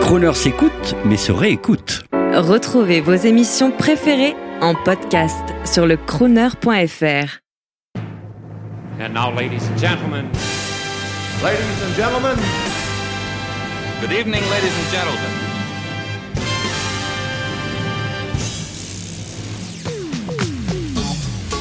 Croner s'écoute, mais se réécoute. Retrouvez vos émissions préférées en podcast sur le crooner.fr. And now, ladies and gentlemen, Ladies and gentlemen, Good evening, ladies and gentlemen.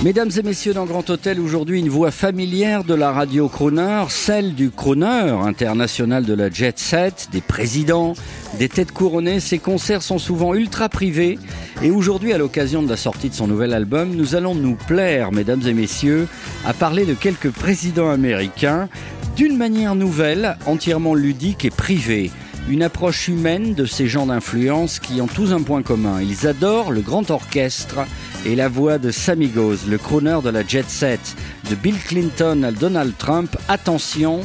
Mesdames et messieurs, dans Grand Hôtel, aujourd'hui, une voix familière de la radio crooner, celle du crooner international de la jet set, des présidents, des têtes couronnées. Ses concerts sont souvent ultra privés. Et aujourd'hui, à l'occasion de la sortie de son nouvel album, nous allons nous plaire, mesdames et messieurs, à parler de quelques présidents américains d'une manière nouvelle, entièrement ludique et privée. Une approche humaine de ces gens d'influence qui ont tous un point commun. Ils adorent le grand orchestre et la voix de Sammy Goes, le crooner de la jet set, de Bill Clinton à Donald Trump. Attention,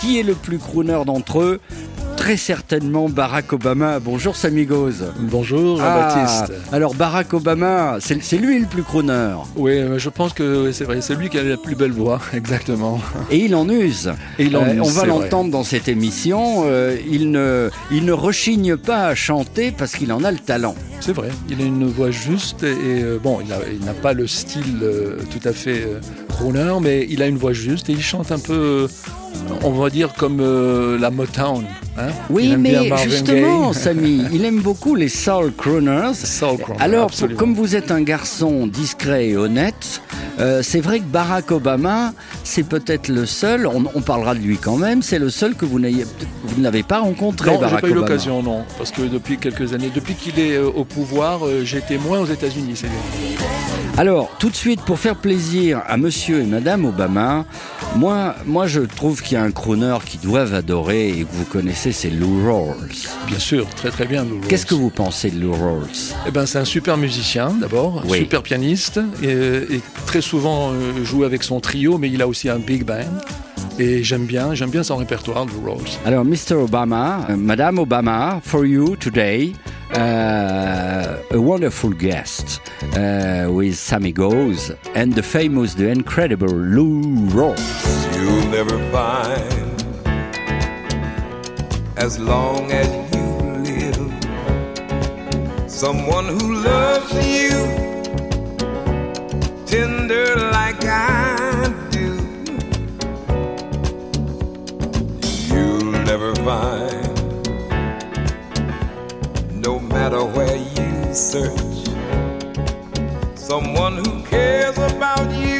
qui est le plus crooner d'entre eux? Très certainement Barack Obama. Bonjour Sammy Goes. Bonjour Ah, Jean-Baptiste. alors Barack Obama, c'est lui le plus crooner. Oui, euh, je pense que c'est vrai, c'est lui qui a la plus belle voix, exactement. Et il en use. Et il en Euh, use, on va l'entendre dans cette émission. euh, il, ne, il ne rechigne pas à chanter parce qu'il en a le talent. C'est vrai, il a une voix juste et, et, bon, il n'a pas le style euh, tout à fait mais il a une voix juste et il chante un peu, euh, on va dire comme euh, la Motown. hein. Oui, mais justement. Samy, il aime beaucoup les soul crooners. Soul crooner, Alors, absolument. comme vous êtes un garçon discret et honnête, euh, c'est vrai que Barack Obama, c'est peut-être le seul, on, on parlera de lui quand même, c'est le seul que vous n'ayez- vous n'avez pas rencontré, Non, Barack pas eu l'occasion, non, parce que depuis quelques années, depuis qu'il est au pouvoir, été moins aux États-Unis. c'est vrai. Alors, tout de suite, pour faire plaisir à monsieur et madame Obama, moi, moi je trouve qu'il y a un crooner qui doivent adorer et que vous connaissez, c'est Lou Rawls. Bien sûr, très très bien. Lou Qu'est-ce que vous pensez de Lou Rawls? Eh ben, c'est un super musicien d'abord, Oui. super pianiste et, et très souvent euh, joue avec son trio, mais il a aussi un big band. Et j'aime bien, j'aime bien son répertoire, Lou Rawls. Alors, Mr. Obama, euh, Madame Obama, for you today, uh, a wonderful guest uh, with Sammy Goes and the famous, the incredible Lou Rawls. you'll never find as long as you live someone who loves you tender like I do. You'll never find, matter where you search, someone who cares about you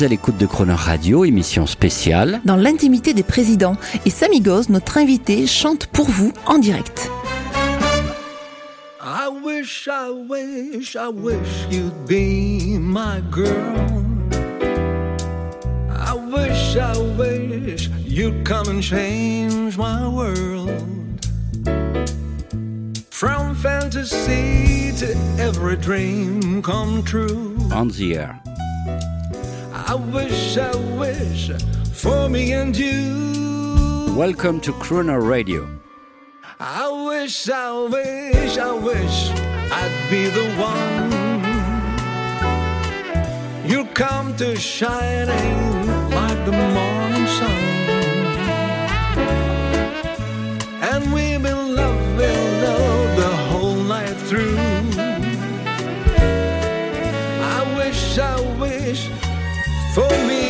Êtes à l'écoute de Croner Radio, émission spéciale. dans l'intimité des présidents. Et Samigos, notre invité, chante pour vous en direct. I wish, I wish, I wish you'd be my girl. I wish, I wish you'd come and change my world. From fantasy to every dream come true. On the air. I wish, I wish for me and you. Welcome to Croner Radio. I wish, I wish, I wish I'd be the one. You come to shining like the morning sun. And we've been loving love the whole night through. I wish, I wish for me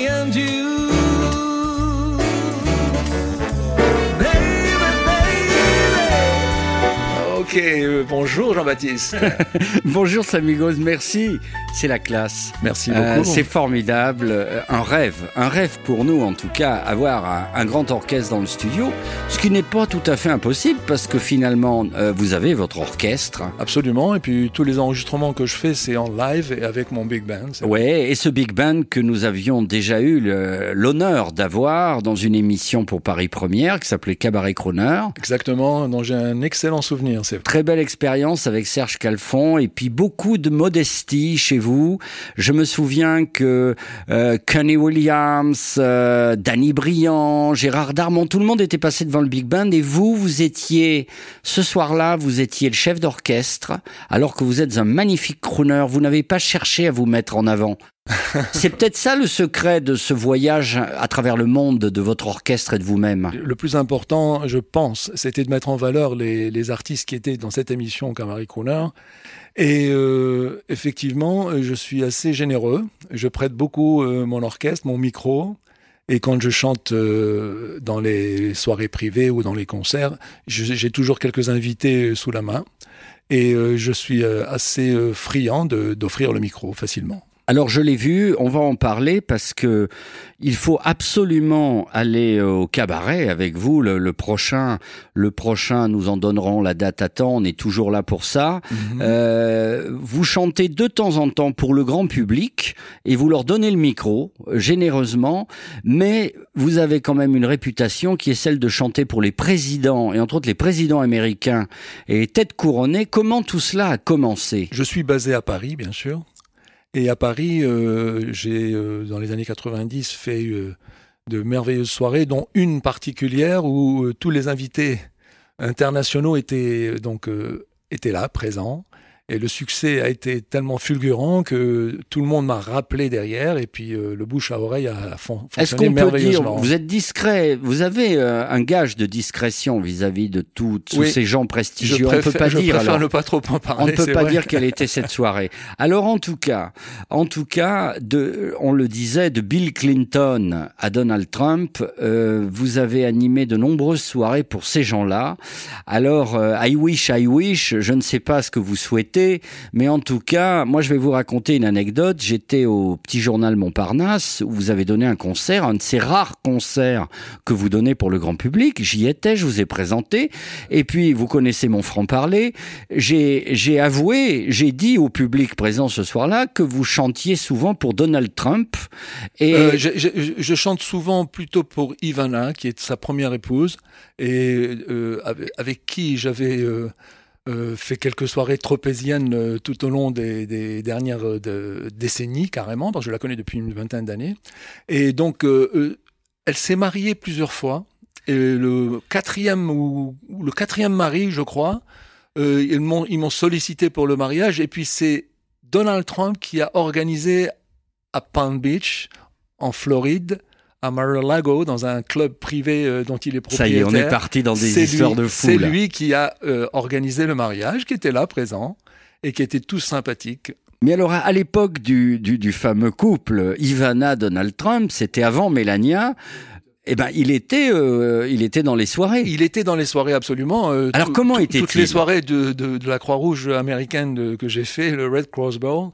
Ok, euh, bonjour Jean-Baptiste. Bonjour Samigos, merci. C'est la classe. Merci Euh, beaucoup. c'est formidable, Euh, un rêve, un rêve pour nous en tout cas, avoir un, un grand orchestre dans le studio, ce qui n'est pas tout à fait impossible parce que finalement euh, vous avez votre orchestre. Absolument, et puis tous les enregistrements que je fais, c'est en live et avec mon big band. C'est- Ouais, et ce big band que nous avions déjà eu le- l'honneur d'avoir dans une émission pour Paris Première qui s'appelait Cabaret Croner. Exactement, dont j'ai un excellent souvenir. C'est Très belle expérience avec Serge Calfon et puis beaucoup de modestie chez vous. Je me souviens que euh, Kenny Williams, euh, Danny Briand, Gérard Darmon, tout le monde était passé devant le Big Band et vous, vous étiez ce soir-là, vous étiez le chef d'orchestre alors que vous êtes un magnifique crooner. Vous n'avez pas cherché à vous mettre en avant. C'est peut-être ça le secret de ce voyage à travers le monde de votre orchestre et de vous-même. Le plus important, je pense, c'était de mettre en valeur les, artistes qui étaient dans cette émission Camari Crooner. Et euh, effectivement, je suis assez généreux. Je prête beaucoup euh, mon orchestre, mon micro. Et quand je chante euh, dans les soirées privées ou dans les concerts, j'ai toujours quelques invités sous la main. Et je suis assez friand d'offrir le micro facilement. Alors je l'ai vu, on va en parler parce que il faut absolument aller au cabaret avec vous le, le prochain. Le prochain, nous en donnerons la date à temps. On est toujours là pour ça. Euh, vous chantez de temps en temps pour le grand public et vous leur donnez le micro euh, généreusement, mais vous avez quand même une réputation qui est celle de chanter pour les présidents et entre autres les présidents américains et tête couronnée. Comment tout cela a commencé? Je suis basé à Paris, bien sûr. Et à Paris, euh, j'ai, euh, dans les années 90, fait euh, de merveilleuses soirées, dont une particulière où tous les invités internationaux étaient, donc, étaient là, présents. Et le succès a été tellement fulgurant que tout le monde m'a rappelé derrière. Et puis euh, le bouche à oreille a fon- Est-ce fonctionné qu'on peut dire, vous êtes discret, vous avez euh, un gage de discrétion vis-à-vis de tous Oui. ces gens prestigieux? préfère, on peut pas je dire alors. ne pas trop en parler. On ne peut pas vrai. dire quelle était cette soirée. Alors en tout cas, en tout cas, de, on le disait, de Bill Clinton à Donald Trump, euh, vous avez animé de nombreuses soirées pour ces gens-là. Alors, euh, I wish, I wish, je ne sais pas ce que vous souhaitez. Mais en tout cas, moi je vais vous raconter une anecdote. J'étais au petit journal Montparnasse où vous avez donné un concert, un de ces rares concerts que vous donnez pour le grand public. J'y étais, je vous ai présenté, et puis vous connaissez mon franc-parler. J'ai avoué, j'ai dit au public présent ce soir-là que vous chantiez souvent pour Donald Trump. Euh, je, chante souvent plutôt pour Ivana, qui est sa première épouse, et euh, avec, avec qui j'avais euh, euh, fait quelques soirées tropéziennes euh, tout au long des, dernières euh, décennies, carrément, je la connais depuis une vingtaine d'années. Et donc, elle s'est mariée plusieurs fois. Et le quatrième ou, ou le quatrième mari, je crois, ils m'ont sollicité pour le mariage. Et puis c'est Donald Trump qui a organisé à Palm Beach, en Floride, à Mar-a-Lago, dans un club privé euh, dont il est ça y est, propriétaire. on est parti dans des histoires lui- de fous. C'est lui qui a euh, organisé le mariage, qui était là présent et qui était tout sympathique. Mais alors, à l'époque du, du, du fameux couple Ivana-Donald Trump, c'était avant Mélania, eh ben, il était, euh, il était dans les soirées. Il était dans les soirées absolument. euh, Alors, comment était-il Toutes les soirées de, de, de la Croix-Rouge américaine de- que j'ai fait, le Red Cross Bowl,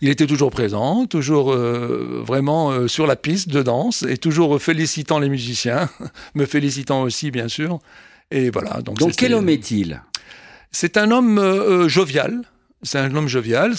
il était toujours présent, toujours euh, vraiment euh, sur la piste de danse et toujours félicitant les musiciens, me félicitant aussi bien sûr. Et voilà. Donc, Donc, quel homme est-il? C'est un homme euh, jovial. C'est un homme jovial.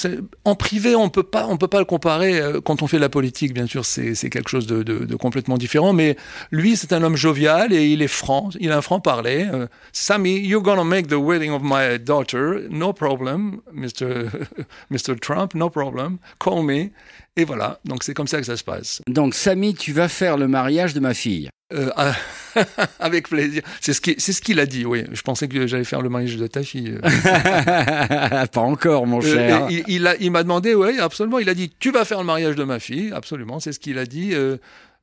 En privé, on peut pas, on peut pas le comparer. euh, Quand on fait la politique, bien sûr, c'est quelque chose de, de, de complètement différent. Mais lui, c'est un homme jovial et il est franc. Il a un franc parler. Euh, Sammy, you're gonna make the wedding of my daughter. No problem, Mr. Mr. Trump. No problem. Call me. Et voilà. Donc c'est comme ça que ça se passe. Donc, Samy, tu vas faire le mariage de ma fille. Euh, ah, avec plaisir. C'est ce qu'il a dit. Oui. Je pensais que j'allais faire le mariage de ta fille. Pas encore, mon Euh, cher. il, il a- il m'a demandé, oui, absolument. Il a dit, tu vas faire le mariage de ma fille, absolument. C'est ce qu'il a dit. Euh,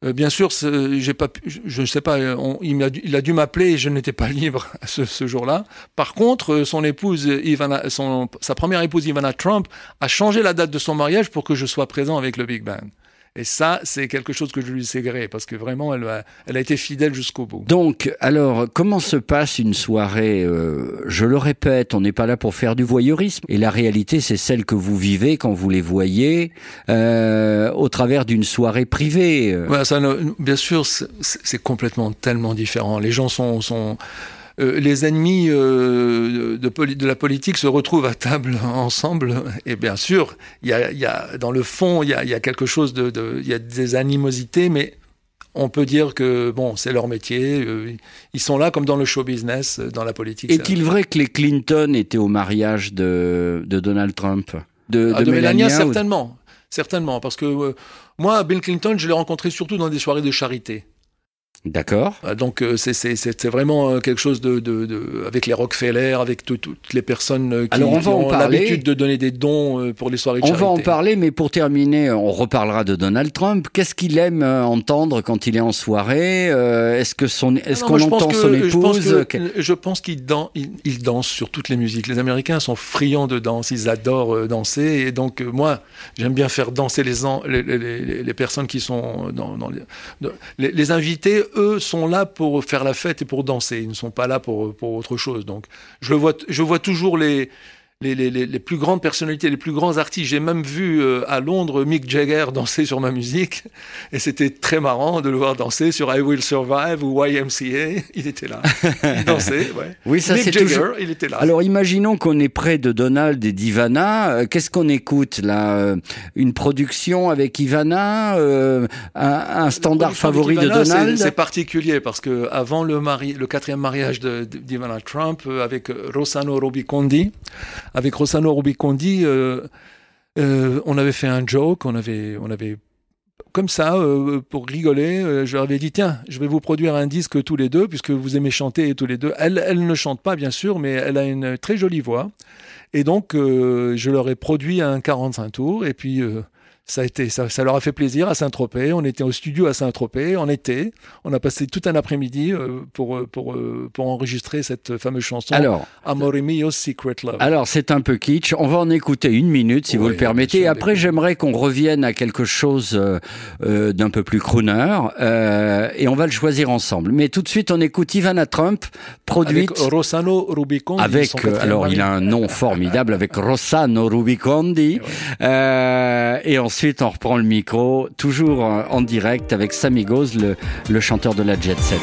euh, bien sûr, j'ai pas, je- ne sais pas. on- il, m'a dû- il a dû m'appeler et je n'étais pas libre ce, ce jour-là. Par contre, son épouse, Ivana, son, sa première épouse Ivana Trump, a changé la date de son mariage pour que je sois présent avec le Big Band. Et ça, c'est quelque chose que je lui sais gré parce que vraiment, elle a, elle a été fidèle jusqu'au bout. Donc, alors, comment se passe une soirée euh, Je le répète, on n'est pas là pour faire du voyeurisme. Et la réalité, c'est celle que vous vivez quand vous les voyez euh, au travers d'une soirée privée. ça, bien sûr, c'est complètement tellement différent. Les gens sont, sont les ennemis euh, de, la politique se retrouvent à table ensemble. Et bien sûr, il y a, il y a dans le fond, il y a, il y a quelque chose de, il y a des animosités, mais on peut dire que bon, c'est leur métier. euh, ils sont là comme dans le show business, euh, dans la politique. Est-il vrai que les Clinton étaient au mariage de, de Donald Trump? De, Ah, de Mélania, ou- certainement, certainement, parce que euh, moi, Bill Clinton, je l'ai rencontré surtout dans des soirées de charité. D'accord. Euh, Donc euh, c'est vraiment euh, quelque chose de, de, de avec les Rockefeller, avec tout- toutes les personnes qui, Alors, on qui va en ont l'habitude de donner des dons pour les soirées de On charité. va en parler, mais pour terminer, on reparlera de Donald Trump. Qu'est-ce qu'il aime entendre quand il est en soirée Est-ce que son, est-ce qu'on entend que- son je pense épouse Je pense qu'ils dan- ils- ils dansent sur toutes les musiques. Les Américains sont friands de danse, ils adorent danser. Et donc, moi, j'aime bien faire danser les, en- les, les- les- les personnes qui sont dans, dans- les, les invités, eux, sont là pour faire la fête et pour danser. Ils ne sont pas là pour, autre chose. Donc, je vois toujours les, les, les, les, plus grandes personnalités, les plus grands artistes. J'ai même vu euh, à Londres Mick Jagger danser sur ma musique. Et c'était très marrant de le voir danser sur I Will Survive ou YMCA. Il était là. Il dansait, ouais. Oui, ça Mick Jagger, toujours. il était là. Alors imaginons qu'on est près de Donald et d'Ivana. Euh, Qu'est-ce qu'on écoute là Euh, Une production avec Ivana euh, un, un standard favori de Donald C'est particulier parce que avant le mari, le quatrième mariage d'Ivana Trump avec Rossano Rubicondi, avec Rossano Rubicondi, euh, euh, on avait fait un joke, on avait, on avait comme ça euh, pour rigoler. je leur avais dit tiens, je vais vous produire un disque tous les deux puisque vous aimez chanter tous les deux. Elle, elle ne chante pas bien sûr, mais elle a une très jolie voix. Et donc, je leur ai produit un 45 tours. Et puis, ça a été, ça, ça leur a fait plaisir à Saint-Tropez. On était au studio à Saint-Tropez en été. On a passé tout un après-midi euh, pour, euh, pour, euh, pour enregistrer cette fameuse chanson. Alors, Amore mio, Secret Love. Alors c'est un peu kitsch. On va en écouter une minute si vous le permettez. sûr, Après j'aimerais qu'on revienne à quelque chose euh, d'un peu plus crooner euh, et on va le choisir ensemble. Mais tout de suite on écoute Ivana Trump produite avec Rossano Rubicondi. avec euh, alors il a un nom formidable avec Rossano Rubicondi Euh, et ensuite on reprend le micro toujours en, direct avec Samigos le, le chanteur de la Jet Set.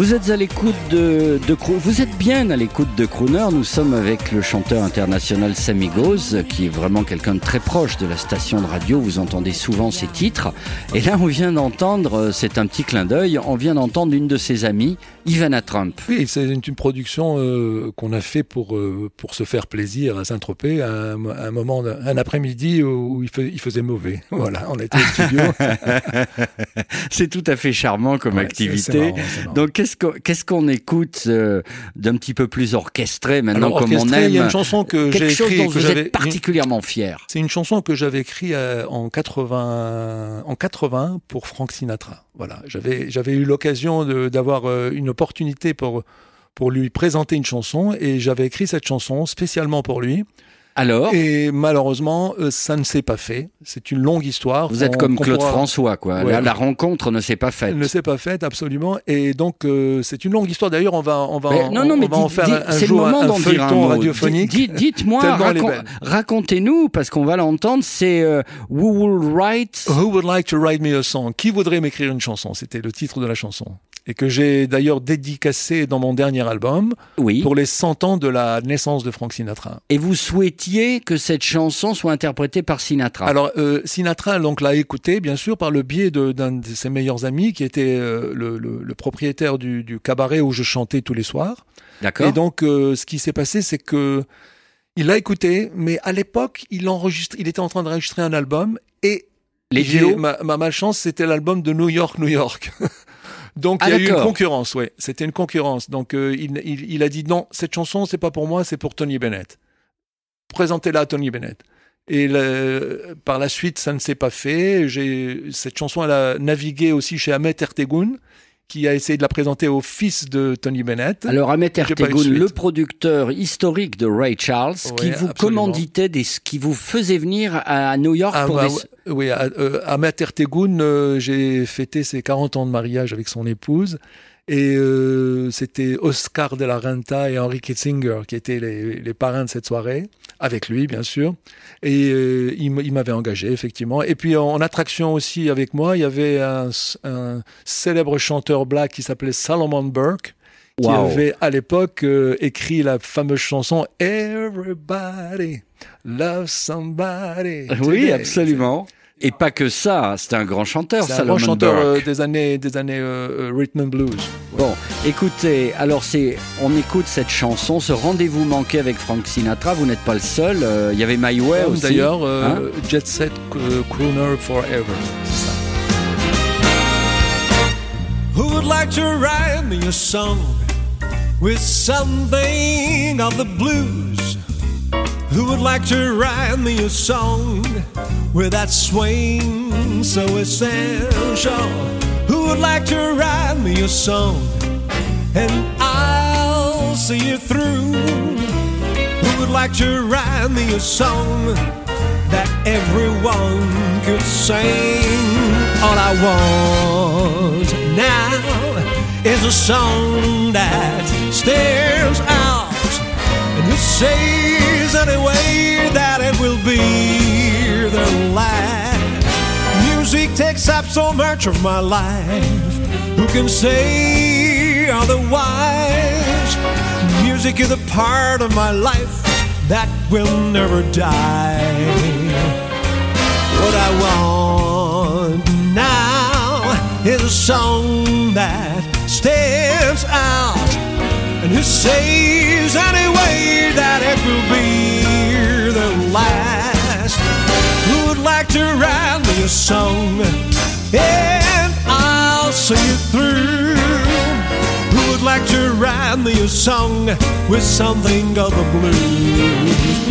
Vous êtes à l'écoute de, vous êtes bien à l'écoute de Crooner. Nous sommes avec le chanteur international Sammy Goz, qui est vraiment quelqu'un de très proche de la station de radio. Vous entendez souvent ses titres. Et là, on vient d'entendre, euh, c'est un petit clin d'œil, on vient d'entendre une de ses amies, Ivana Trump. Oui, c'est une, une production euh, qu'on a fait pour euh, pour se faire plaisir à Saint-Tropez, à un, à un moment, un après-midi où il, fais- il faisait mauvais. Voilà, on était au studio. c'est tout à fait charmant comme Ouais, activité. marrant. Donc, qu'est-ce qu'on qu'est-ce qu'on écoute euh, d'un petit peu plus orchestré maintenant, Alors, comme on aime il y a une chanson que j'ai Quelque chose écrite dont que vous êtes particulièrement fier. C'est une chanson que j'avais écrite euh, en 80 en 80 pour Frank Sinatra. Voilà, j'avais eu l'occasion d'avoir euh, une opportunité pour lui présenter une chanson et j'avais écrit cette chanson spécialement pour lui. Alors, Et malheureusement, euh, ça ne s'est pas fait. C'est une longue histoire. vous êtes comme Claude pourra- François, quoi. Ouais. La, la rencontre ne s'est pas faite. Elle ne s'est pas faite absolument, et donc euh, c'est une longue histoire. D'ailleurs, on va, on va, Mais en- non, non, on mais va en faire un, c'est le jour moment un, feuilleton radiophonique. Dites- Dites-moi, racon- racontez-nous, parce qu'on va l'entendre, c'est euh, Who Will Write Who would like to write me a song? Qui voudrait m'écrire une chanson? C'était le titre de la chanson. Et que j'ai d'ailleurs dédicacé dans mon dernier album Oui. pour les 100 ans de la naissance de Frank Sinatra. Et vous souhaitiez que cette chanson soit interprétée par Sinatra? Alors euh, Sinatra donc l'a écouté bien sûr par le biais d'un de, ses meilleurs amis qui était euh, le, le- le propriétaire du, du cabaret où je chantais tous les soirs. D'accord. Et donc, euh, ce qui s'est passé, c'est que il l'a écouté, mais à l'époque, il enregistre, il était en train d'enregistrer un album et Les ma, ma malchance, c'était l'album de New York, New York. donc, Ah, il y a eu une concurrence, ouais. C'était une concurrence. Donc, euh, il, il, il a dit non, cette chanson, c'est pas pour moi, c'est pour Tony Bennett. Présentez-la à Tony Bennett. Et le- par la suite, ça ne s'est pas fait. J'ai cette chanson, elle a navigué aussi chez Ahmet Ertegun, qui a essayé de la présenter au fils de Tony Bennett. Alors Ahmet Ertegun, le producteur historique de Ray Charles, qui vous absolument. commanditait, des, qui vous faisait venir à New York Ah, pour bah, des... oui, à, euh, Ahmet Ertegun, euh, j'ai fêté ses 40 ans de mariage avec son épouse. Et euh, c'était Oscar de la Renta et Henry Kitzinger qui étaient les, les parrains de cette soirée, avec lui bien sûr. Et euh, il, m'avait engagé effectivement. Et puis en, en attraction aussi avec moi, il y avait un, un célèbre chanteur black qui s'appelait Salomon Burke, qui Wow. avait à l'époque euh, écrit la fameuse chanson Everybody Love Somebody. Oui, absolument. Et pas que ça, c'était un grand chanteur, C'est un Salomon grand chanteur Burke. euh, des années, des années euh, euh, rhythm and blues. Bon, écoutez, alors c'est, on écoute cette chanson, ce rendez-vous manqué avec Frank Sinatra. Vous n'êtes pas le seul. euh, Il y avait My Way Comme aussi. D'ailleurs, euh, hein Jet Set euh, Crooner Forever. C'est ça. Who would like to write me a song with something of the blues? Who would like to write me a song with that swing so essential? Who would like to write me a song and I'll see it through? Who would like to write me a song that everyone could sing? All I want now is a song that stands out and who says anyway that it will be Music takes up so much of my life. Who can say otherwise? Music is a part of my life that will never die. What I want now is a song that stands out and who says anyway that it will be like to write me a song with something of the blues?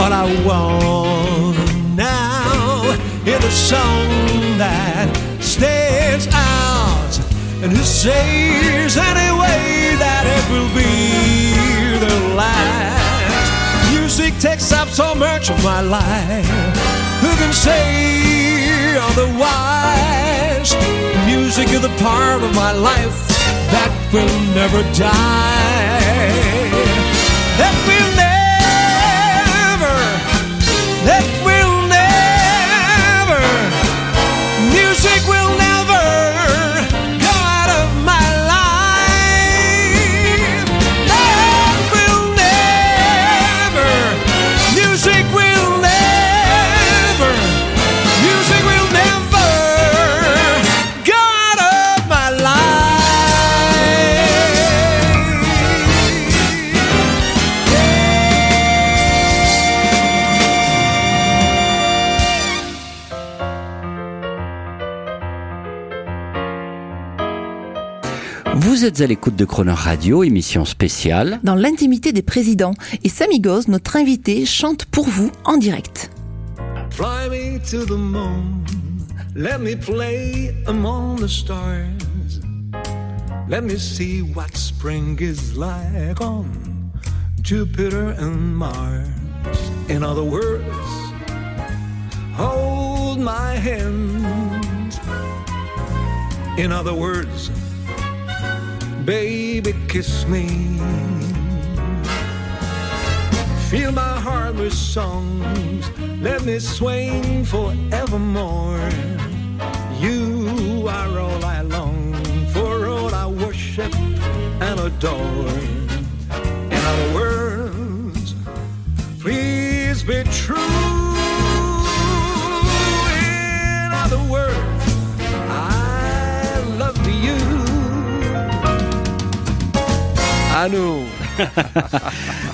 All I want now is a song that stands out and who says anyway that it will be the last. Music takes up so much of my life. Who can say otherwise? Music is a part of my life that will never die. Êtes à l'écoute de Croner Radio, émission spéciale. Dans l'intimité des présidents. Et Samigos, notre invité, chante pour vous en direct. Fly me to the moon. Let me play among the stars. Let me see what spring is like on Jupiter and Mars. In other words, hold my hand. In other words, baby, kiss me. Fill my heart with songs. Let me swing forevermore. You are all I long for, all I worship and adore. In other words, please be true. À nous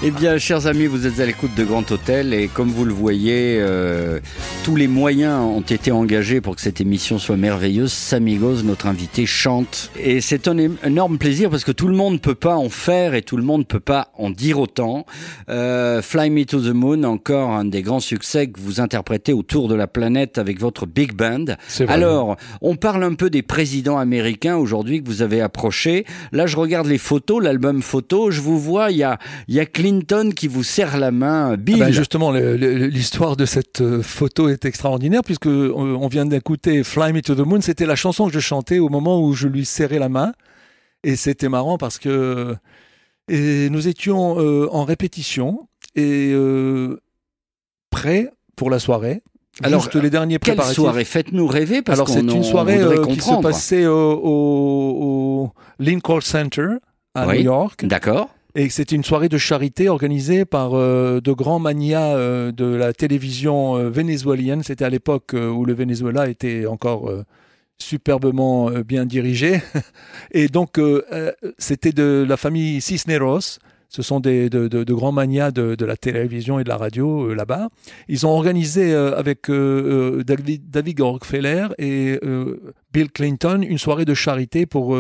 Eh bien, chers amis, vous êtes à l'écoute de Grand Hôtel et comme vous le voyez, euh, tous les moyens ont été engagés pour que cette émission soit merveilleuse. Samigos, notre invité, chante et c'est un énorme plaisir parce que tout le monde peut pas en faire et tout le monde peut pas en dire autant. Euh, Fly Me to the Moon, encore un des grands succès que vous interprétez autour de la planète avec votre big band. Alors, on parle un peu des présidents américains aujourd'hui que vous avez approchés. Là, je regarde les photos, l'album photo, je vous vois, il y a, il y a Clinton qui vous serre la main, Bill. Ah ben, justement, l'histoire de cette euh, photo est extraordinaire puisque euh, on vient d'écouter Fly Me to the Moon. C'était la chanson que je chantais au moment où je lui serrais la main. Et c'était marrant parce que et nous étions euh, en répétition et euh, prêts pour la soirée. Alors, Juste les derniers Quelle préparatifs. soirée? Faites-nous rêver parce Alors c'est une soirée euh, qui se passait au, au, au Lincoln Center à Oui. New York. D'accord. Et c'était une soirée de charité organisée par euh, de grands manias euh, de la télévision euh, vénézuélienne. C'était à l'époque où le Venezuela était encore superbement bien dirigé. Et donc, c'était de la famille Cisneros. Ce sont des, de, grands manias de, la télévision et de la radio là-bas. Ils ont organisé avec David, David et Bill Clinton une soirée de charité pour,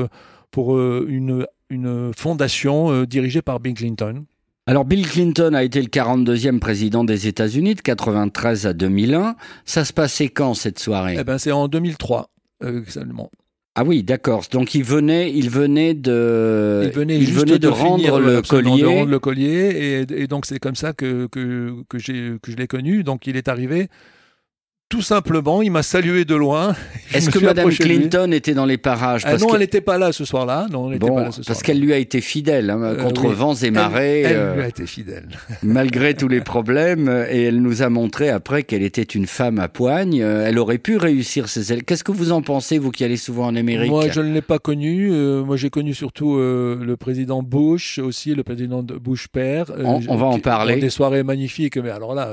pour une, une fondation euh, dirigée par Bill Clinton. Alors Bill Clinton a été le 42e président des États-Unis de 93 à 2001. Ça se passait quand cette soirée? Eh ben, c'est en 2003 euh, seulement. Ah oui, d'accord. Donc il venait, il venait de, Il venait, il juste venait de, rendre le absolument, de collier. rendre le collier, et, et donc c'est comme ça que, que, que je l'ai connu. Donc il est arrivé tout simplement, il m'a salué de loin. Est-ce que Madame lui. Clinton était dans les parages? Ah Parce non, que- elle n'était pas là ce soir-là. Non, elle n'était Bon, pas là ce parce soir-là. qu'elle lui a été fidèle hein, Euh, contre oui. vents et marées, Elle, euh, lui a été fidèle. malgré tous les problèmes, et elle nous a montré après qu'elle était une femme à poigne. Euh, Elle aurait pu réussir ses ailes. Qu'est-ce que vous en pensez, vous qui allez souvent en Amérique? Moi, je ne l'ai pas connu. Moi, j'ai connu surtout le président Bush, aussi le président de Bush père. On- on va en parler. Dans des soirées magnifiques. Mais alors là,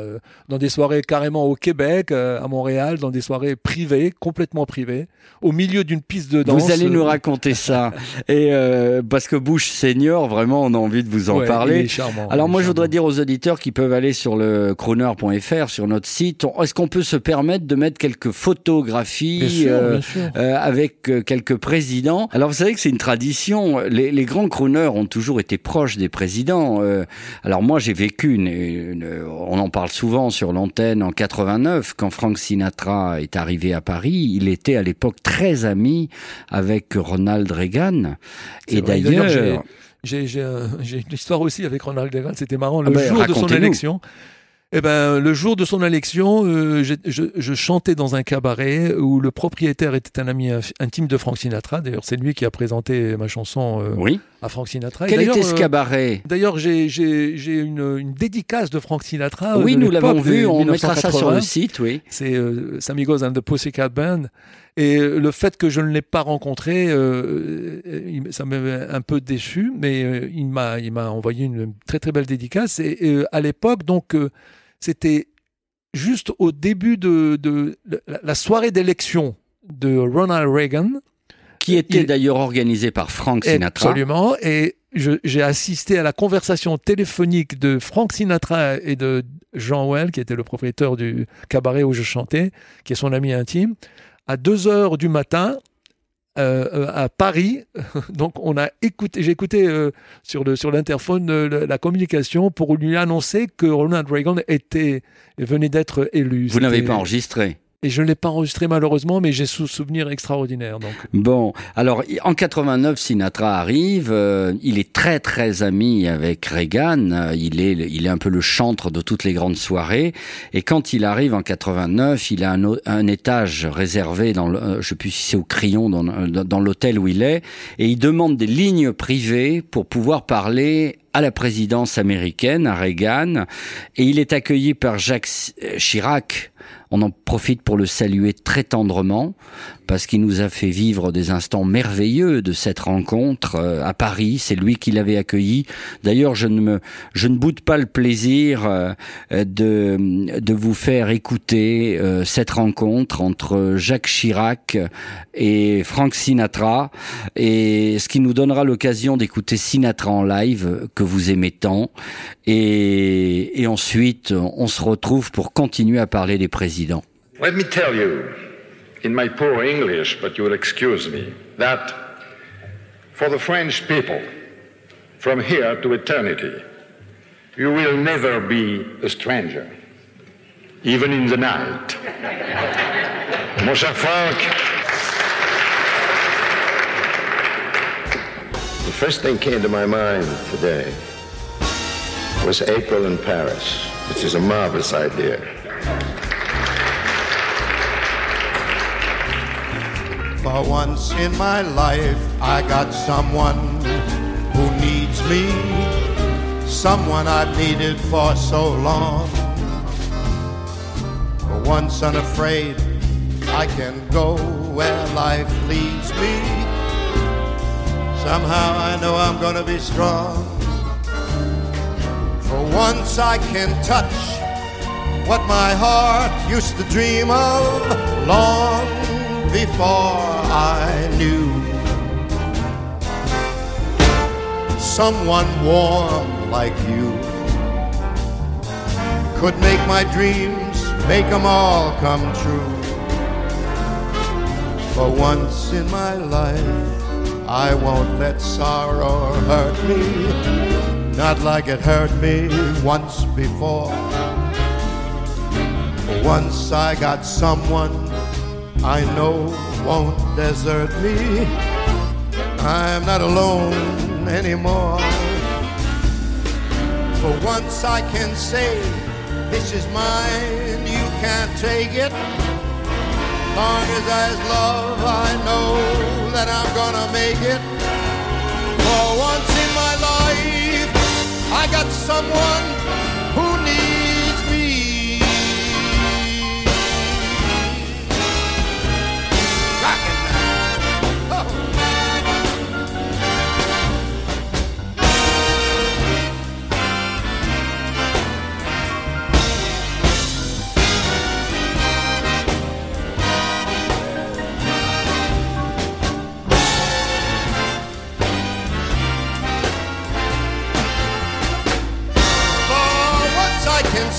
dans des soirées carrément au Québec, à Montréal, dans des soirées privées, complètement privées, au milieu d'une piste de danse. Vous allez nous raconter ça. Et euh, parce que Bush senior, vraiment, on a envie de vous en ouais, parler. charmant, Alors moi, je voudrais dire aux auditeurs qui peuvent aller sur le crooner.fr, sur notre site, est-ce qu'on peut se permettre de mettre quelques photographies Bien sûr, euh, bien sûr. euh, avec euh, quelques présidents? Alors vous savez que c'est une tradition. Les, les grands crooners ont toujours été proches des présidents. Euh, alors moi, j'ai vécu, une, une- on en parle souvent sur l'antenne en 89, quand Frank Sinatra est arrivé à Paris. Il était à l'époque très ami avec Ronald Reagan. Et d'ailleurs, j'ai- j'ai j'ai un- j'ai une histoire aussi avec Ronald Reagan. C'était marrant. Le Ah ben, jour de son élection. Eh ben, le jour de son élection, euh, je, je- je chantais dans un cabaret où le propriétaire était un ami intime de Frank Sinatra. D'ailleurs, c'est lui qui a présenté ma chanson euh, oui. à Frank Sinatra. Quel était ce euh, cabaret? D'ailleurs, j'ai une, une dédicace de Frank Sinatra. euh, Oui, nous l'avons vu. On mettra ça sur 1980. le site, oui. C'est euh, Sammy Goes and the Pussycat Band. Et le fait que je ne l'ai pas rencontré, euh, ça m'avait un peu déçu, mais il m'a il m'a envoyé une très très belle dédicace. Et euh, à l'époque, donc, euh, c'était juste au début de, de la, la soirée d'élection de Ronald Reagan. Qui était Il- d'ailleurs organisé par Frank Sinatra. Absolument. Et j'ai assisté à la conversation téléphonique de Frank Sinatra et de Jean Well, qui était le propriétaire du cabaret où je chantais, qui est son ami intime, à 2 heures du matin. Euh, euh, à Paris, donc on a écouté, j'ai écouté euh, sur le sur l'interphone euh, la communication pour lui annoncer que Ronald Reagan était venait d'être élu. Vous n'avez pas enregistré? Et je ne l'ai pas enregistré malheureusement, mais j'ai sous souvenir extraordinaire. Donc Bon, alors en 89, Sinatra arrive. euh, il est très très ami avec Reagan. euh, il est il est un peu le chantre de toutes les grandes soirées. Et quand il arrive en 89, il a un, un étage réservé dans, le, euh, je sais plus si c'est au Crayon dans, dans dans l'hôtel où il est, et il demande des lignes privées pour pouvoir parler à la présidence américaine, à Reagan, et il est accueilli par Jacques euh, Chirac. On en profite pour le saluer très tendrement parce qu'il nous a fait vivre des instants merveilleux de cette rencontre euh, à Paris. C'est lui qui l'avait accueilli. D'ailleurs, je ne me, je ne boude pas le plaisir euh, de, de vous faire écouter euh, cette rencontre entre Jacques Chirac et Frank Sinatra, et ce qui nous donnera l'occasion d'écouter Sinatra en live que vous aimez tant. Et, et ensuite, on se retrouve pour continuer à parler des présidents. Let me tell you, in my poor English, but you will excuse me, that for the French people, from here to eternity, you will never be a stranger, even in the night. Mon cher Frank, the first thing came to my mind today was April in Paris, which is a marvelous idea. For once in my life, I got someone who needs me, someone I've needed for so long. For once unafraid, I can go where life leads me. Somehow I know I'm gonna be strong. For once I can touch what my heart used to dream of long before I knew. Someone warm like you could make my dreams, make them all come true. For once in my life, I won't let sorrow hurt me, not like it hurt me once before. For once I got someone I know won't desert me. I'm not alone anymore. For once I can say, This is mine, you can't take it. Long as there's love, I know that I'm gonna make it. For once in my life, I got someone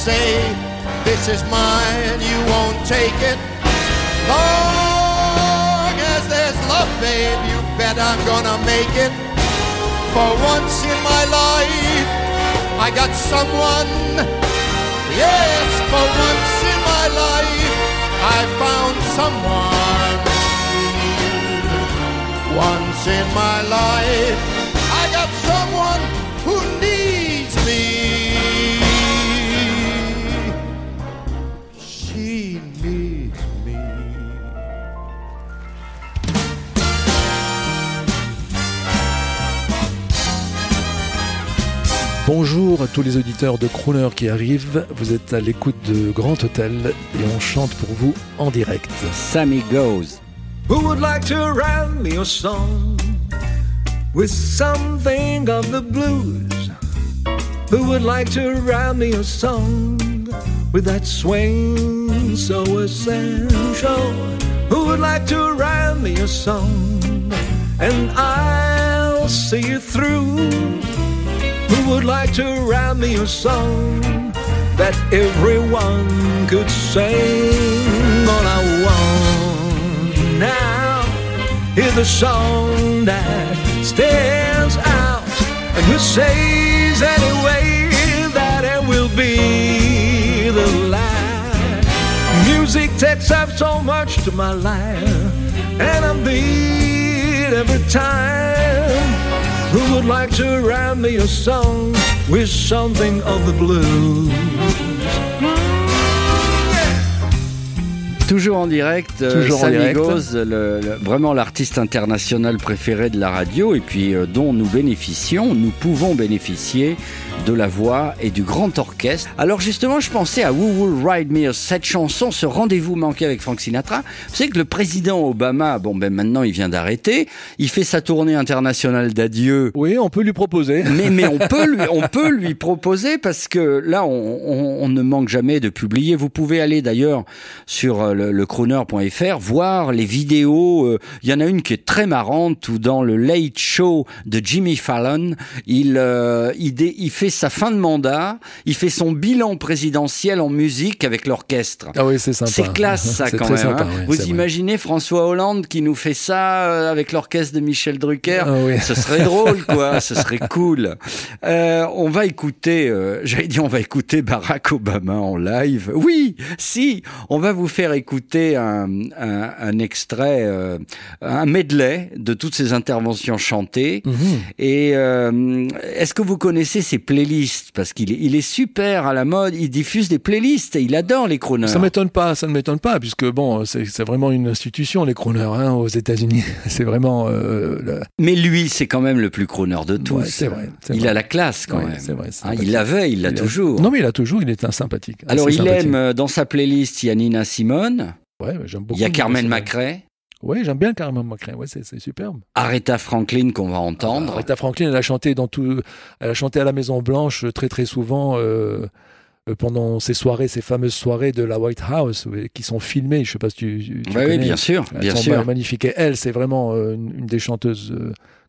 say, this is mine, you won't take it. Long as there's love, babe, you bet I'm gonna make it. For once in my life, I got someone. Yes, for once in my life, I found someone. Once in my life, Bonjour à tous les auditeurs de Crooner qui arrivent. Vous êtes à l'écoute de Grand Hôtel et on chante pour vous en direct. Sammy Goes. Who would like to write me a song with something of the blues? Who would like to write me a song with that swing so essential? Who would like to write me a song and I'll see you through? Who would like to write me a song that everyone could sing? All I want now is a song that stands out and who says anyway that it will be the light. Music takes up so much to my life, and I'm beat every time. Who would like to write me a song with something of the blues? Toujours en direct, euh, Toujours en Sammy direct. Goes, le- le- vraiment l'artiste international préféré de la radio et puis euh, dont nous bénéficions, nous pouvons bénéficier de la voix et du grand orchestre. Alors justement, je pensais à Who Will Ride Me, cette chanson, ce rendez-vous manqué avec Frank Sinatra. Vous savez que le président Obama, bon ben maintenant il vient d'arrêter, il fait sa tournée internationale d'adieu. Oui, on peut lui proposer. Mais, mais on peut lui, on peut lui proposer parce que là, on, on- on ne manque jamais de publier. Vous pouvez aller d'ailleurs sur euh, le, le crooner.fr voir les vidéos. euh, Il y en a une qui est très marrante où dans le Late Show de Jimmy Fallon, il, euh, il, dé- il fait sa fin de mandat, il fait son bilan présidentiel en musique avec l'orchestre. Ah oui, c'est sympa. C'est classe ça quand même. sympa, hein. oui, Vous vrai. imaginez François Hollande qui nous fait ça euh, avec l'orchestre de Michel Drucker? Ah oui. Ce serait drôle quoi, ce serait cool. Euh, on va écouter, euh, j'allais dire on va écouter Barack Obama en live. Oui, si, on va vous faire écouter un, un, un extrait, euh, un medley de toutes ces interventions chantées. Mhm. Et euh, est-ce que vous connaissez ses playlists? Parce qu'il est, il est super à la mode, il diffuse des playlists et il adore les crooners. Ça m'étonne pas, ça ne m'étonne pas, puisque bon, c'est vraiment une institution, les crooners, hein, aux États-Unis. C'est vraiment. euh, le- Mais lui, c'est quand même le plus crooner de tous. Ouais, c'est vrai, Il vrai. a la classe quand Ouais, même. c'est vrai, Hein, il l'avait, il l'a toujours. Non, mais il a toujours, il est un sympathique. Alors il sympathique. aime dans sa playlist, il y Ouais, j'aime beaucoup. il y a Carmen McRae, Oui, j'aime bien Carmen McRae. Ouais, c'est superbe. Aretha Franklin qu'on va entendre. Aretha Franklin, elle a chanté dans tout. Elle a chanté à la Maison Blanche très très souvent. euh, euh, pendant ces soirées, ces fameuses soirées de la White House qui sont filmées, je sais pas si tu, oui, bien sûr, bien sont sûr. magnifiques. Et elle, c'est vraiment euh, une, une des chanteuses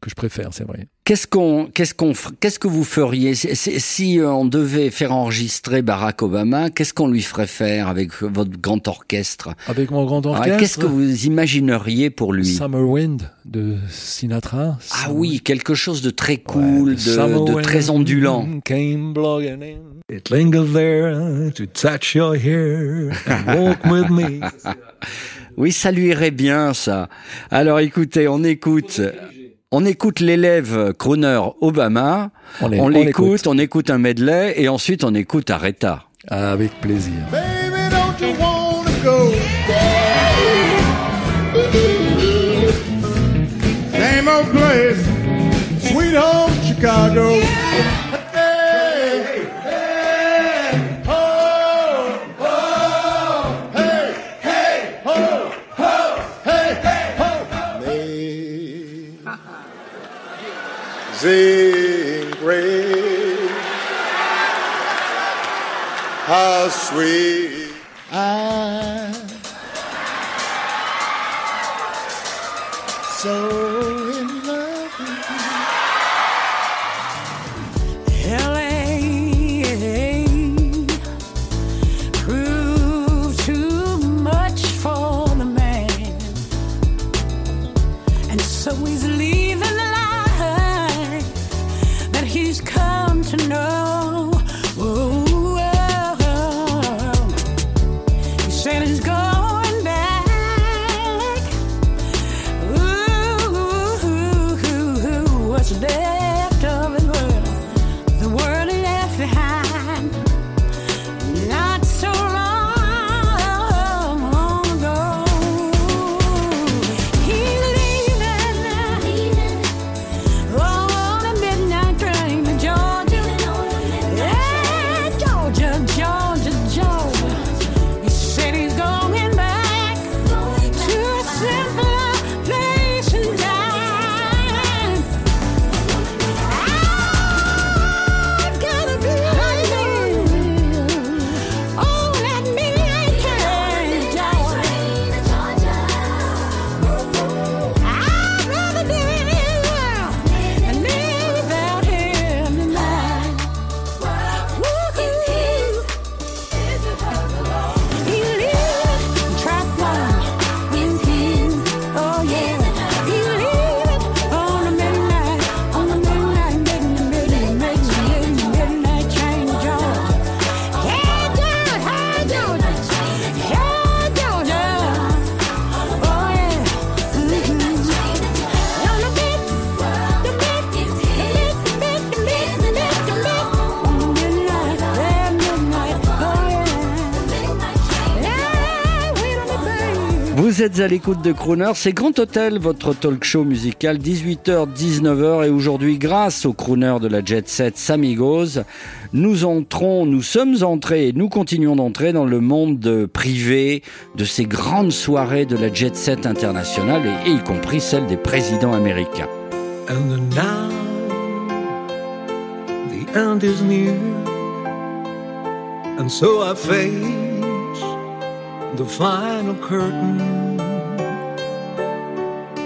que je préfère, c'est vrai. Qu'est-ce qu'on, qu'est-ce qu'on, qu'est-ce que vous feriez si, euh, on devait faire enregistrer Barack Obama Qu'est-ce qu'on lui ferait faire avec votre grand orchestre? Avec mon grand Ah, orchestre? Qu'est-ce que vous imagineriez pour lui? Summer Wind de Sinatra. Ah oui, quelque chose de très cool, de, très ondulant. Came blowing in. It lingered there to touch your hair and walk with me. Oui, ça lui irait bien, ça. Alors écoutez, on écoute on écoute l'élève crooner Obama, on, l'écoute, on, écoute un medley et ensuite on écoute Aretha. Avec plaisir. Baby, don't you wanna go? Amazing grace, how sweet. I à l'écoute de Crooner, c'est Grand Hôtel, votre talk show musical, 18h, 19h, et aujourd'hui, grâce au crooner de la Jet Set Samigos, nous entrons, nous sommes entrés, et nous continuons d'entrer dans le monde privé de ces grandes soirées de la Jet Set internationale, et, et y compris celle des présidents américains. And now the end is near, and so I face the final curtain.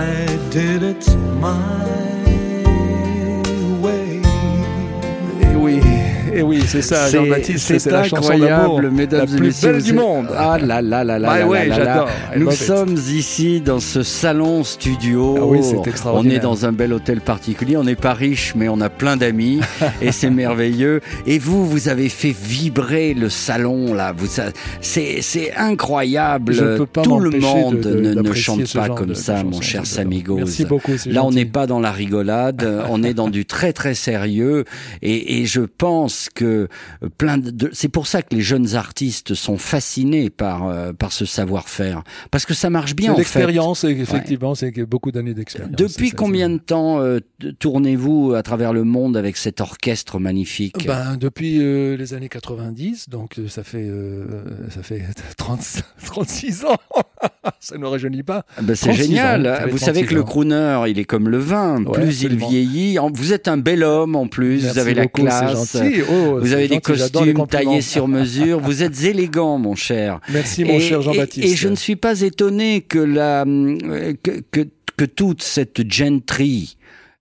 I did it my et oui, c'est ça, C'est- Jean-Baptiste, c'est la chanson d'amour la plus messieurs. belle du monde. Ah là là là là Bah ouais, j'adore. I Nous it. sommes ici dans ce salon studio. Ah oui, c'est On extraordinaire. est dans un bel hôtel particulier. On n'est pas riche, mais on a plein d'amis et c'est merveilleux. Et vous, vous avez fait vibrer le salon là. Vous, c'est incroyable. Je peux pas Tout le de- monde de- ne- ne, chante pas comme de- ça, mon cher. Samigos. Merci beaucoup, Là, on n'est pas dans la rigolade. on est dans du très très sérieux. Et, et je pense que plein de, c'est pour ça que les jeunes artistes sont fascinés par euh, par ce savoir-faire parce que ça marche bien C'est l'expérience, effectivement, c'est que beaucoup d'années d'expérience. Depuis C'est combien de temps euh, tournez-vous à travers le monde avec cet orchestre magnifique? Ben, depuis euh, les années 90, donc euh, ça fait euh, ça fait 30, 36 ans. ça ne rajeunit pas. Ah ben, c'est 36 génial. ans, vous savez 36 que le crooner, il est comme le vin. Ouais, plus il vieillit, vous êtes un bel homme en plus. Merci vous avez la c'est classe. gentil. Oh, vous avez des costumes taillés sur mesure. vous êtes élégant, mon cher. Merci, mon Et- cher Jean-Baptiste. Et, je ne suis pas étonné que la euh, que, que, que toute cette gentry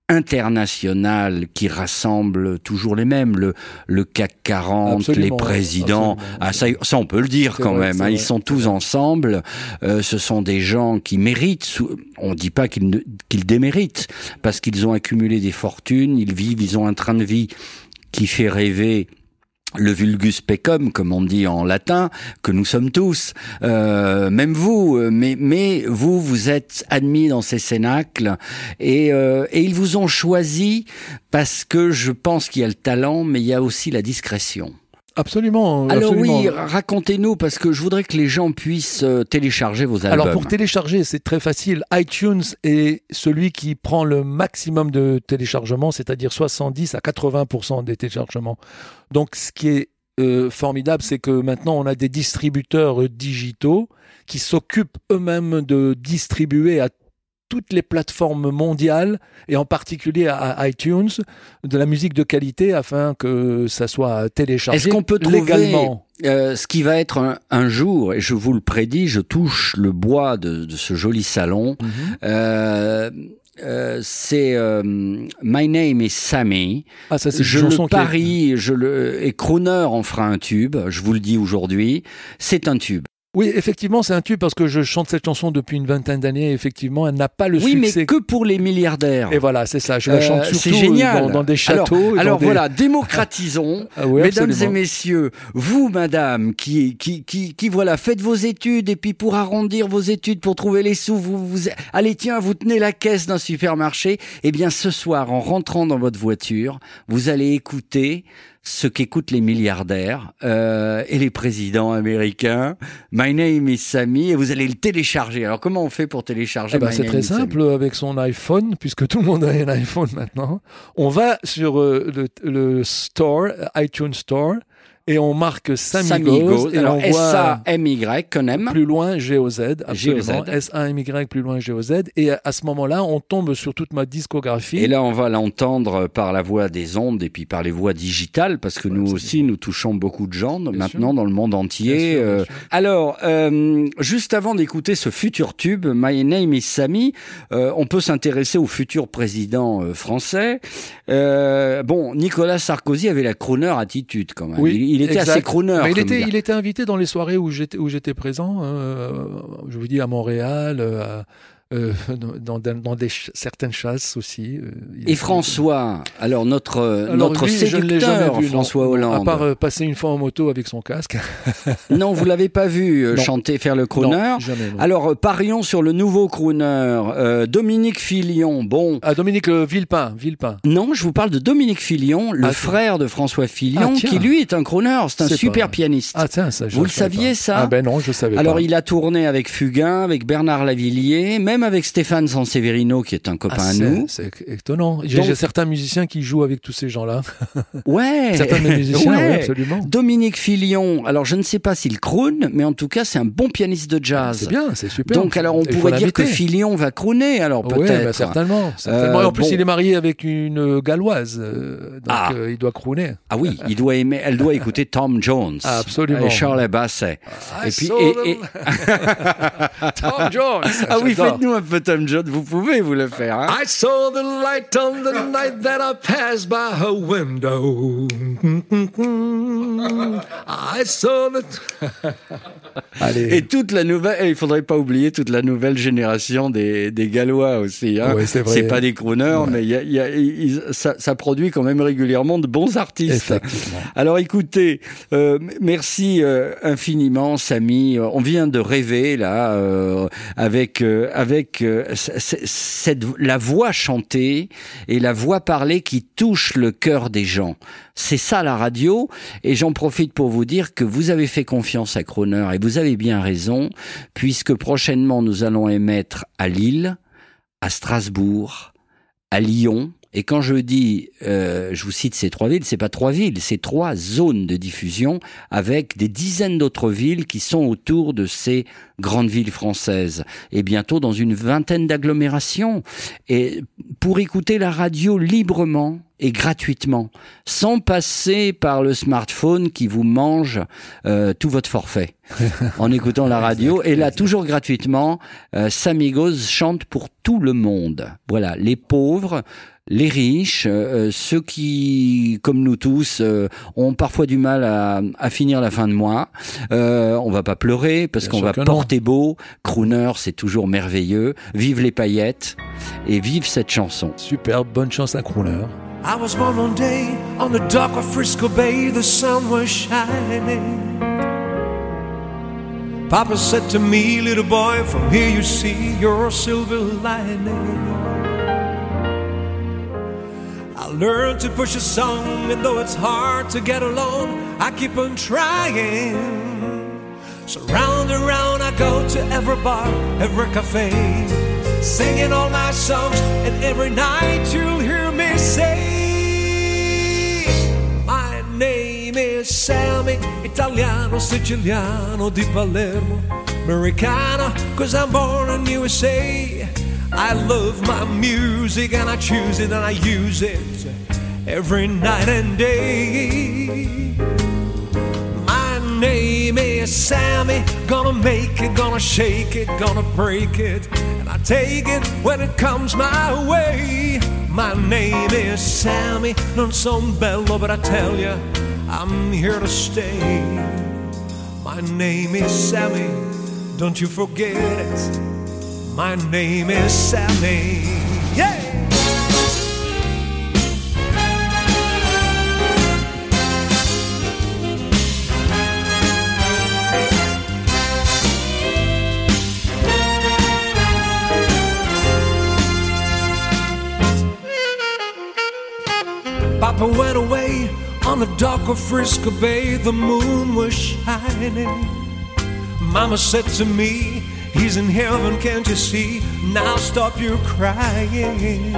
international qui rassemble toujours les mêmes, le, le CAC 40, Absolument, les présidents. Ah, ça, ça, on peut le dire quand vrai, même. hein, ils sont tous ensemble. Euh, ce sont des gens qui méritent. On dit pas qu'ils qu'ils déméritent parce qu'ils ont accumulé des fortunes. Ils vivent. Ils ont un train de vie qui fait rêver le vulgus pecum, comme on dit en latin, que nous sommes tous, euh, même vous, euh, mais, vous, vous êtes admis dans ces cénacles et, euh, et ils vous ont choisi parce que je pense qu'il y a le talent, mais il y a aussi la discrétion. Absolument. Alors absolument. oui, racontez-nous, parce que je voudrais que les gens puissent euh, télécharger vos albums. Alors pour télécharger, c'est très facile. iTunes est celui qui prend le maximum de téléchargements, c'est-à-dire 70 à 80% des téléchargements. Donc ce qui est euh, formidable, c'est que maintenant on a des distributeurs digitaux qui s'occupent eux-mêmes de distribuer à toutes les plateformes mondiales et en particulier à, iTunes de la musique de qualité afin que ça soit téléchargé Est-ce qu'on peut trouver légalement. euh, ce qui va être un, un jour, et je vous le prédis, je touche le bois de, de ce joli salon. Mhm. Euh, euh, c'est euh, My Name is Sammy. Ah, ça, je chanson le qui est- parie, je le et Crooner en fera un tube. Je vous le dis aujourd'hui, c'est un tube. Oui, effectivement, c'est un tube parce que je chante cette chanson depuis une vingtaine d'années. et Effectivement, elle n'a pas le oui, succès. mais que pour les milliardaires. Et voilà, c'est ça. Je la Euh, chante c'est surtout génial. dans, dans des Alors- châteaux. dans Alors, des- voilà, démocratisons. Ah oui, Mesdames absolument. et messieurs, vous, madame, qui, qui, qui, qui, voilà, faites vos études et puis pour arrondir vos études, pour trouver les sous, vous, vous, allez, tiens, vous tenez la caisse d'un supermarché. Eh bien, ce soir, en rentrant dans votre voiture, vous allez écouter ce qu'écoutent les milliardaires euh, et les présidents américains. My name is Sammy et vous allez le télécharger. Alors, comment on fait pour télécharger Eh ben, c'est très Sammy simple avec son iPhone, puisque tout le monde a un iPhone maintenant. On va sur euh, le, le store, iTunes Store, et on marque Goes. et Alors, on voit S-A-M-Y, aime. plus loin G-O-Z, absolument. S-A-M-Y plus loin G-O-Z. Et à ce moment-là, on tombe sur toute ma discographie. Et là, on va l'entendre par la voix des ondes et puis par les voix digitales, parce que nous aussi, nous touchons beaucoup de gens maintenant dans le monde entier. Bien Euh, sûr. alors, euh, juste avant d'écouter ce futur tube, My Name is Sammy, euh, on peut s'intéresser au futur président euh, français. Euh, bon, Nicolas Sarkozy avait la crooner attitude quand même. Oui, il, il était exact. assez crooner. Mais il était, il était invité dans les soirées où j'étais, où j'étais présent. euh, je vous dis à Montréal, euh, à- euh, dans, dans, dans des ch- certaines chasses aussi. euh, Et François, alors notre Alors notre lui, séducteur vu, non. François Hollande. À part euh, passer une fois en moto avec son casque. Non, vous l'avez pas vu euh, chanter, faire le crooner. Non, jamais, non. Alors, euh, parions sur le nouveau crooner, euh, Dominique Filion. Bon. Ah, Dominique euh, Villepin, Villepin. Non, je vous parle de Dominique Filion, le Ah, frère de François Filion, Ah, qui lui est un crooner, c'est un super pas- pianiste. Ah tiens, ça. je vous le saviez pas. ça Ah ben non, je savais Alors, pas. il a tourné avec Fugain, avec Bernard Lavillier, même avec Stéphane Sanseverino, qui est un copain Ah, à nous. C'est étonnant. J'ai certains musiciens qui jouent avec tous ces gens-là. Ouais. Certains musiciens, Ouais. oui, absolument. Dominique Filion. Alors, je ne sais pas s'il croon, mais en tout cas, c'est un bon pianiste de jazz. C'est bien, c'est super. Donc, alors, on Il pourrait dire que. Filion va crooner, alors peut-être. bah, certainement. certainement. Euh, Et en plus, bon. il est marié avec une euh, galloise, euh, donc Ah. euh, il doit crooner. Ah oui, il doit aimer, elle doit écouter Tom Jones. Ah, absolument. Et Charles Basset. I et puis, saw et- et- Tom Jones. ah oui, J'adore. Un peu Tom Jones, vous pouvez vous le faire. hein. I saw the light on the night that I passed by her window. I saw the. Allez. Et toute la nouvelle, et il faudrait pas oublier toute la nouvelle génération des, des Gallois aussi. Hein. Ouais, c'est vrai. pas des crooners, mais il y a, il y a- il- ça, ça produit quand même régulièrement de bons artistes. Effectivement. Alors écoutez, euh, merci euh, infiniment, Samy. On vient de rêver là euh, avec euh, avec la voix chantée et la voix parlée qui touche le cœur des gens. C'est ça la radio, et j'en profite pour vous dire que vous avez fait confiance à Croner et vous avez bien raison, puisque prochainement nous allons émettre à Lille, à Strasbourg, à Lyon. Et quand je dis, euh, je vous cite ces trois villes, c'est pas trois villes, c'est trois zones de diffusion avec des dizaines d'autres villes qui sont autour de ces grandes villes françaises. Et bientôt dans une vingtaine d'agglomérations. Et pour écouter la radio librement, et gratuitement, sans passer par le smartphone qui vous mange euh, tout votre forfait en écoutant la radio. Et là, toujours gratuitement, euh, Samigos chante pour tout le monde. Voilà, les pauvres, les riches, euh, ceux qui, comme nous tous, euh, ont parfois du mal à, à finir la fin de mois. Euh, on va pas pleurer parce qu'on va non. porter beau. Crooner, c'est toujours merveilleux. Vive les paillettes et vive cette chanson. Super, bonne chance à Crooner. I was born one day on the dock of Frisco Bay, the sun was shining. Papa said to me, little boy, from here you see your silver lining. Learned to push a song, and though it's hard to get along, I keep on trying. So round and round I go to every bar, every cafe, singing all my songs, and every night you'll hear me say, My name is Sammy, Italiano, Siciliano di Palermo, Americano, cause I'm born in USA. I love my music and I choose it and I use it every night and day. My name is Sammy. Gonna make it, gonna shake it, gonna break it. And I take it when it comes my way. My name is Sammy. Non son bello, but I tell ya, I'm here to stay. My name is Sammy. Don't you forget it. My name is Sammy. Yeah! Papa went away on the dock of Frisco Bay. The moon was shining. Mama said to me, He's in heaven, can't you see? Now stop your crying.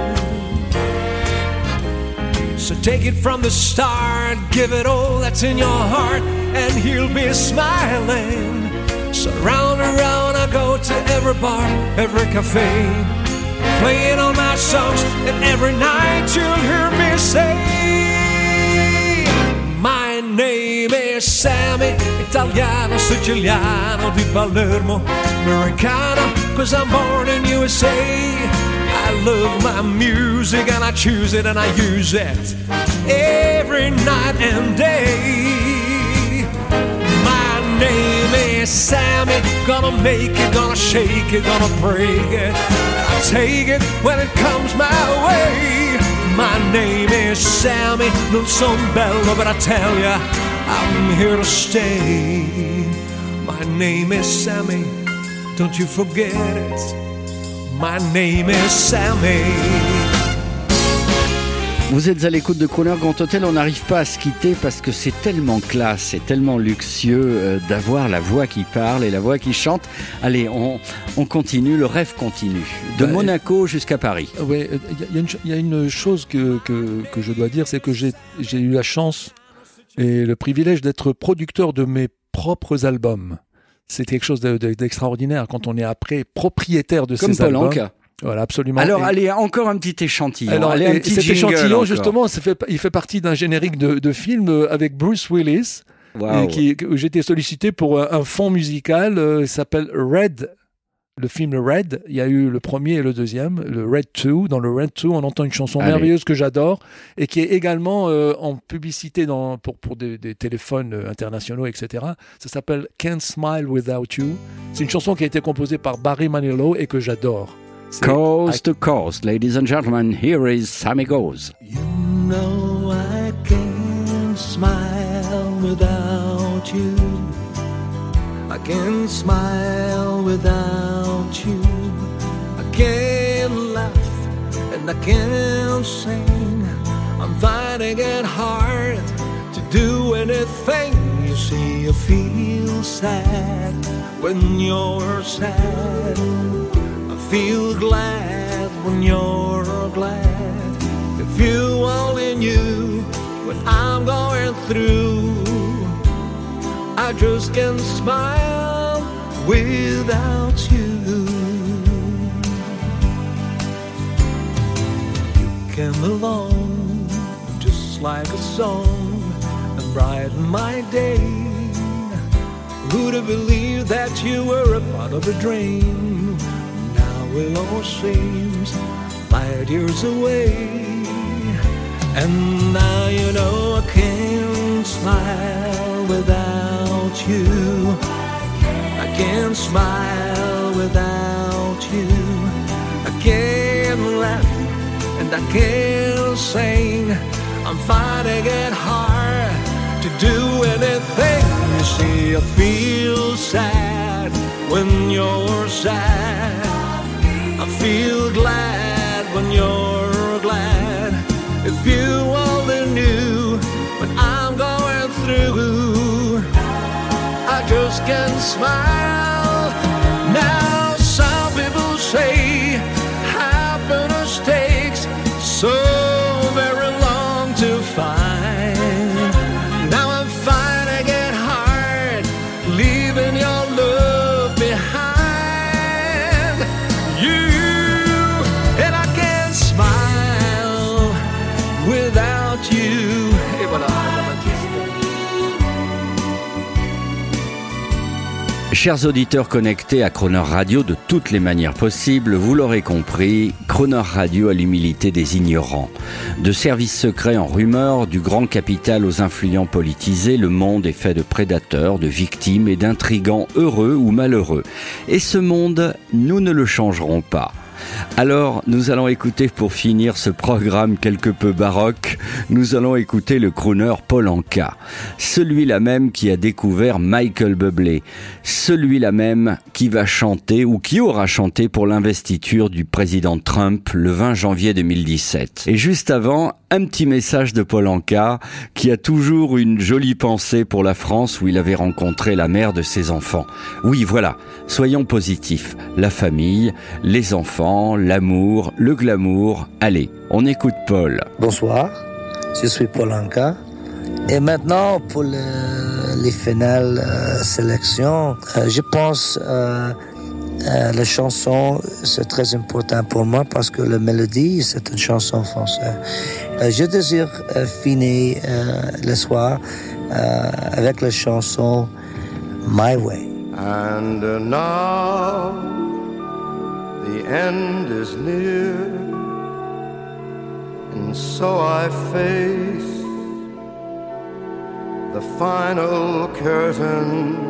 So take it from the start, give it all that's in your heart, and he'll be smiling. So round and round I go to every bar, every cafe, playing all my songs, and every night you'll hear me say, My name Sammy, Italiano, Siciliano di Palermo, Americano, cause I'm born in USA. I love my music and I choose it and I use it every night and day. My name is Sammy, gonna make it, gonna shake it, gonna break it. I take it when it comes my way. My name is Sammy, non son bello, but I tell ya, I'm here to stay. My name is Sammy, don't you forget it. My name is Sammy. Vous êtes à l'écoute de Crooner Grand Hôtel, on n'arrive pas à se quitter parce que c'est tellement classe, c'est tellement luxueux euh, d'avoir la voix qui parle et la voix qui chante. Allez, on, on continue, le rêve continue. De Bah, Monaco jusqu'à Paris. Oui, il y, a une ch- il y a une chose que, que, que je dois dire, c'est que j'ai j'ai eu la chance et le privilège d'être producteur de mes propres albums. C'est quelque chose de- de- d'extraordinaire quand on est après propriétaire de Comme ces Paul albums. Anka. Voilà, absolument. Alors, Et- allez, encore un petit échantillon. alors, allez, un et petit cet échantillon, encore. justement, ça fait, il fait partie d'un générique de, de film euh, avec Bruce Willis, où j'ai été sollicité pour un, un fond musical. euh, il s'appelle Red. Le film Red, il y a eu le premier et le deuxième, le Red 2. Dans le Red 2, on entend une chanson Allez. merveilleuse que j'adore et qui est également euh, en publicité dans, pour, pour des, des téléphones euh, internationaux, etc. Ça s'appelle Can't Smile Without You. C'est une chanson qui a été composée par Barry Manilow et que j'adore. Coast to coast, ladies and gentlemen, here is Sammy Goes. No, I can't smile without you. I can't smile without you. I can't laugh and I can't sing. I'm finding it hard to do anything. You see, you feel sad when you're sad. I feel glad when you're glad. If you only knew what I'm going through, I just can't smile without you. You came along just like a song and brightened my day. Who'd have believed that you were a part of a dream? Now it all seems light years away. And now you know I can't smile without you. I can't smile without you. I can't laugh and I can't sing. I'm finding it hard to do anything. You see, I feel sad when you're sad. I feel glad when you're glad. I just can't smile. Chers auditeurs connectés à Croner Radio de toutes les manières possibles, vous l'aurez compris, Croner Radio a l'humilité des ignorants. De services secrets en rumeurs, du grand capital aux influents politisés, le monde est fait de prédateurs, de victimes et d'intrigants heureux ou malheureux. Et ce monde, nous ne le changerons pas. Alors, nous allons écouter pour finir ce programme quelque peu baroque, nous allons écouter le crooner Paul Anka, celui-là même qui a découvert Michael Bublé, celui-là même qui va chanter ou qui aura chanté pour l'investiture du président Trump le 20 janvier 2017. Et juste avant, un petit message de Paul Anka qui a toujours une jolie pensée pour la France où il avait rencontré la mère de ses enfants. Oui, voilà, soyons positifs. La famille, les enfants, l'amour, le glamour. Allez, on écoute Paul. Bonsoir, je suis Paul Anka. Et maintenant, pour le- les finales euh, sélections, euh, je pense euh, euh, la chanson, c'est très important pour moi parce que la mélodie, c'est une chanson française. Euh, je désire euh, finir euh, le soir avec la chanson My Way. And now the end is near, and so I face the final curtain.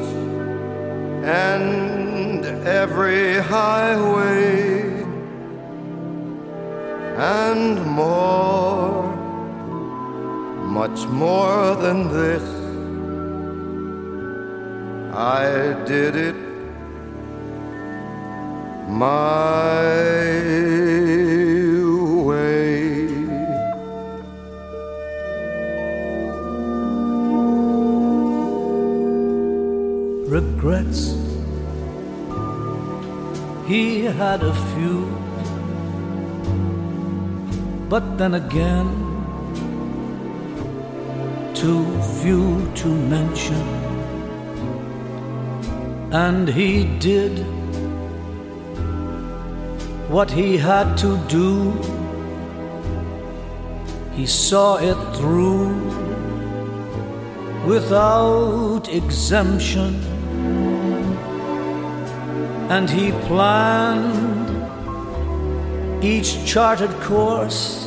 and every highway and more, much more than this. I did it my regrets. He had a few, but then again, too few to mention. And he did what he had to do. He saw it through without exemption. And he planned each charted course,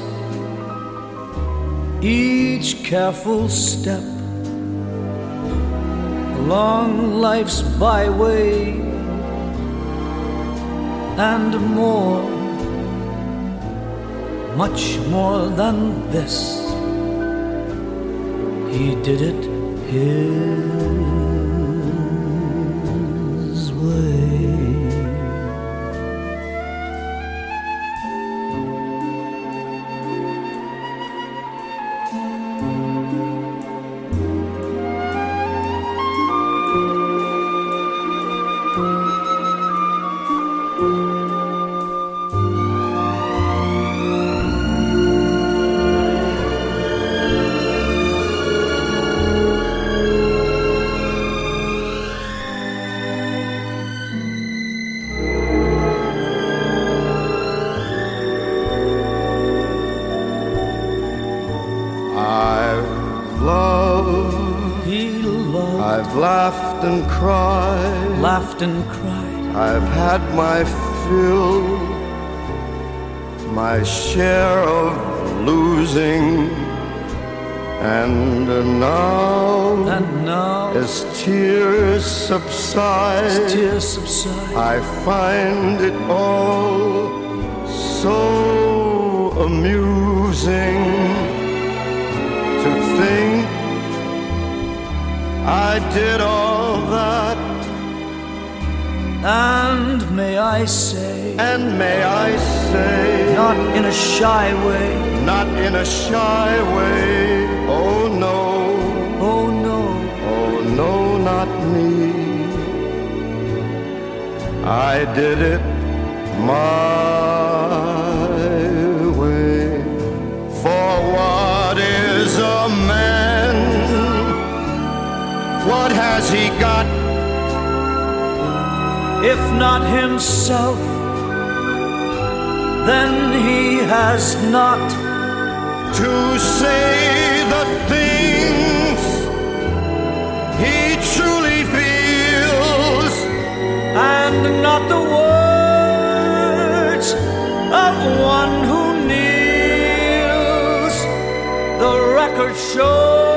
each careful step along life's byway, and more, much more than this. He did it his find it all so amusing to think I did all that, and may I say, and may I say, not in a shy way, not in a shy way. Oh no, oh no, oh no, not me. I did it my way. For what is a man? What has he got? if not himself, then he has not to say and not the words of one who kneels. The record shows